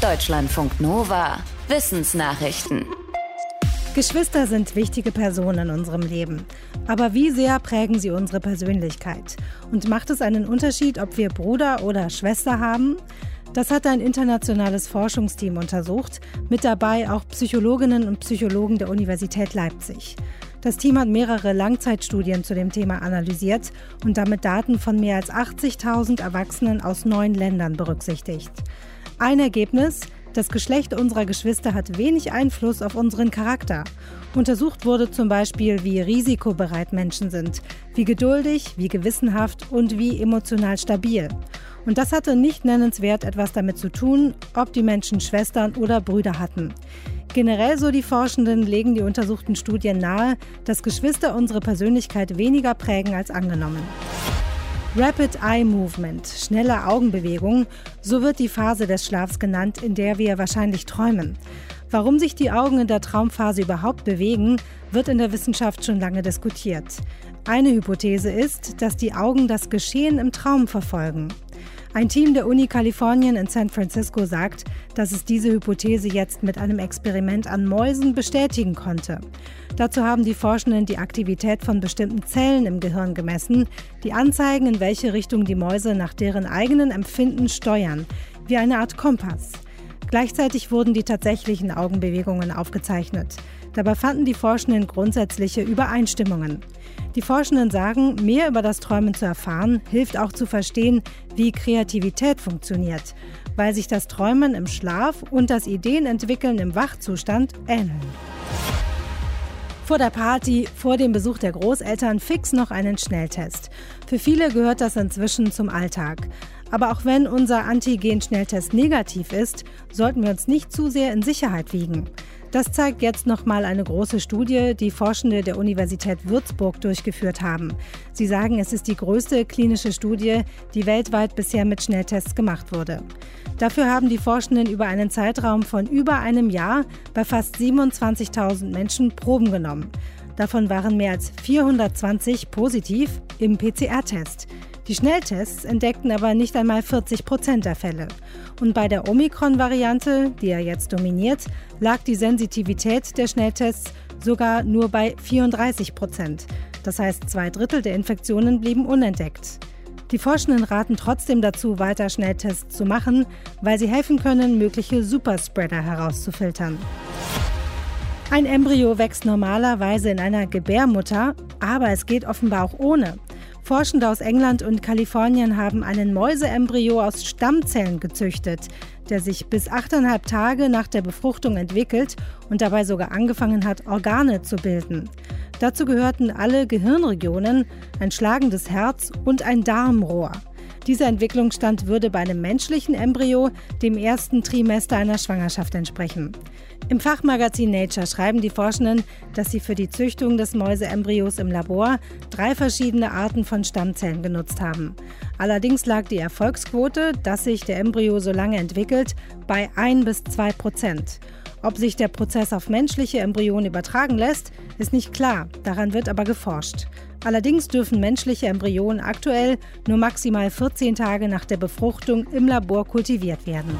Deutschlandfunk Nova. Wissensnachrichten. Geschwister sind wichtige Personen in unserem Leben. Aber wie sehr prägen sie unsere Persönlichkeit? Und macht es einen Unterschied, ob wir Bruder oder Schwester haben? Das hat ein internationales Forschungsteam untersucht, mit dabei auch Psychologinnen und Psychologen der Universität Leipzig. Das Team hat mehrere Langzeitstudien zu dem Thema analysiert und damit Daten von mehr als 80.000 Erwachsenen aus neun Ländern berücksichtigt. Ein Ergebnis, das Geschlecht unserer Geschwister hat wenig Einfluss auf unseren Charakter. Untersucht wurde zum Beispiel, wie risikobereit Menschen sind, wie geduldig, wie gewissenhaft und wie emotional stabil. Und das hatte nicht nennenswert etwas damit zu tun, ob die Menschen Schwestern oder Brüder hatten. Generell, so die Forschenden, legen die untersuchten Studien nahe, dass Geschwister unsere Persönlichkeit weniger prägen als angenommen. Rapid Eye Movement, schnelle Augenbewegung, so wird die Phase des Schlafs genannt, in der wir wahrscheinlich träumen. Warum sich die Augen in der Traumphase überhaupt bewegen, wird in der Wissenschaft schon lange diskutiert. Eine Hypothese ist, dass die Augen das Geschehen im Traum verfolgen. Ein Team der Uni Kalifornien in San Francisco sagt, dass es diese Hypothese jetzt mit einem Experiment an Mäusen bestätigen konnte. Dazu haben die Forschenden die Aktivität von bestimmten Zellen im Gehirn gemessen, die anzeigen, in welche Richtung die Mäuse nach deren eigenen Empfinden steuern, wie eine Art Kompass. Gleichzeitig wurden die tatsächlichen Augenbewegungen aufgezeichnet. Dabei fanden die Forschenden grundsätzliche Übereinstimmungen. Die Forschenden sagen, mehr über das Träumen zu erfahren, hilft auch zu verstehen, wie Kreativität funktioniert, weil sich das Träumen im Schlaf und das Ideenentwickeln im Wachzustand ähneln. Vor der Party, vor dem Besuch der Großeltern fix noch einen Schnelltest. Für viele gehört das inzwischen zum Alltag. Aber auch wenn unser Antigen-Schnelltest negativ ist, sollten wir uns nicht zu sehr in Sicherheit wiegen. Das zeigt jetzt nochmal eine große Studie, die Forschende der Universität Würzburg durchgeführt haben. Sie sagen, es ist die größte klinische Studie, die weltweit bisher mit Schnelltests gemacht wurde. Dafür haben die Forschenden über einen Zeitraum von über einem Jahr bei fast 27.000 Menschen Proben genommen. Davon waren mehr als 420 positiv im PCR-Test. Die Schnelltests entdeckten aber nicht einmal 40 Prozent der Fälle. Und bei der Omikron-Variante, die ja jetzt dominiert, lag die Sensitivität der Schnelltests sogar nur bei 34 Prozent. Das heißt, zwei Drittel der Infektionen blieben unentdeckt. Die Forschenden raten trotzdem dazu, weiter Schnelltests zu machen, weil sie helfen können, mögliche Superspreader herauszufiltern. Ein Embryo wächst normalerweise in einer Gebärmutter, aber es geht offenbar auch ohne. Forschende aus England und Kalifornien haben einen Mäuseembryo aus Stammzellen gezüchtet, der sich bis achteinhalb Tage nach der Befruchtung entwickelt und dabei sogar angefangen hat, Organe zu bilden. Dazu gehörten alle Gehirnregionen, ein schlagendes Herz und ein Darmrohr. Dieser Entwicklungsstand würde bei einem menschlichen Embryo dem ersten Trimester einer Schwangerschaft entsprechen. Im Fachmagazin Nature schreiben die Forschenden, dass sie für die Züchtung des Mäuseembryos im Labor drei verschiedene Arten von Stammzellen genutzt haben. Allerdings lag die Erfolgsquote, dass sich der Embryo so lange entwickelt, bei 1 bis 2 Prozent. Ob sich der Prozess auf menschliche Embryonen übertragen lässt, ist nicht klar, daran wird aber geforscht. Allerdings dürfen menschliche Embryonen aktuell nur maximal 14 Tage nach der Befruchtung im Labor kultiviert werden.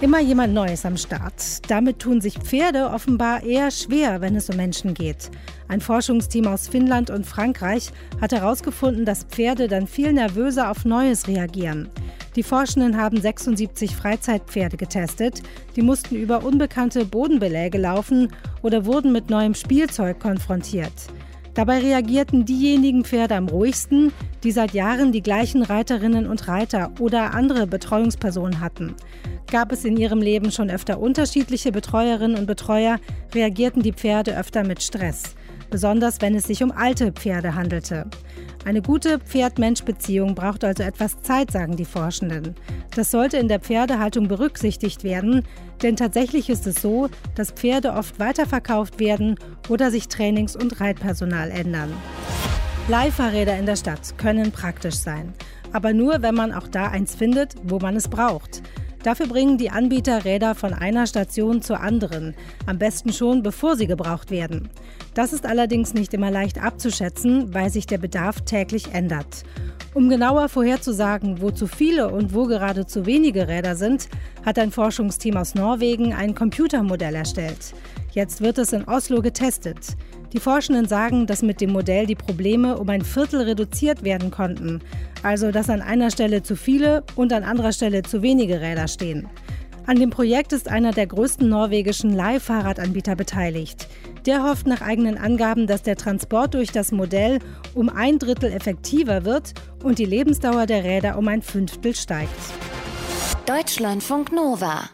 Immer jemand Neues am Start. Damit tun sich Pferde offenbar eher schwer, wenn es um Menschen geht. Ein Forschungsteam aus Finnland und Frankreich hat herausgefunden, dass Pferde dann viel nervöser auf Neues reagieren. Die Forschenden haben 76 Freizeitpferde getestet. Die mussten über unbekannte Bodenbeläge laufen oder wurden mit neuem Spielzeug konfrontiert. Dabei reagierten diejenigen Pferde am ruhigsten, die seit Jahren die gleichen Reiterinnen und Reiter oder andere Betreuungspersonen hatten. Gab es in ihrem Leben schon öfter unterschiedliche Betreuerinnen und Betreuer, reagierten die Pferde öfter mit Stress, besonders wenn es sich um alte Pferde handelte. Eine gute Pferd-Mensch-Beziehung braucht also etwas Zeit, sagen die Forschenden. Das sollte in der Pferdehaltung berücksichtigt werden, denn tatsächlich ist es so, dass Pferde oft weiterverkauft werden oder sich Trainings- und Reitpersonal ändern. Leihfahrräder in der Stadt können praktisch sein, aber nur, wenn man auch da eins findet, wo man es braucht. Dafür bringen die Anbieter Räder von einer Station zur anderen, am besten schon bevor sie gebraucht werden. Das ist allerdings nicht immer leicht abzuschätzen, weil sich der Bedarf täglich ändert. Um genauer vorherzusagen, wo zu viele und wo gerade zu wenige Räder sind, hat ein Forschungsteam aus Norwegen ein Computermodell erstellt. Jetzt wird es in Oslo getestet. Die Forschenden sagen, dass mit dem Modell die Probleme um ein Viertel reduziert werden konnten. Also, dass an einer Stelle zu viele und an anderer Stelle zu wenige Räder stehen. An dem Projekt ist einer der größten norwegischen Leihfahrradanbieter beteiligt. Der hofft nach eigenen Angaben, dass der Transport durch das Modell um ein Drittel effektiver wird und die Lebensdauer der Räder um ein Fünftel steigt. Deutschlandfunk Nova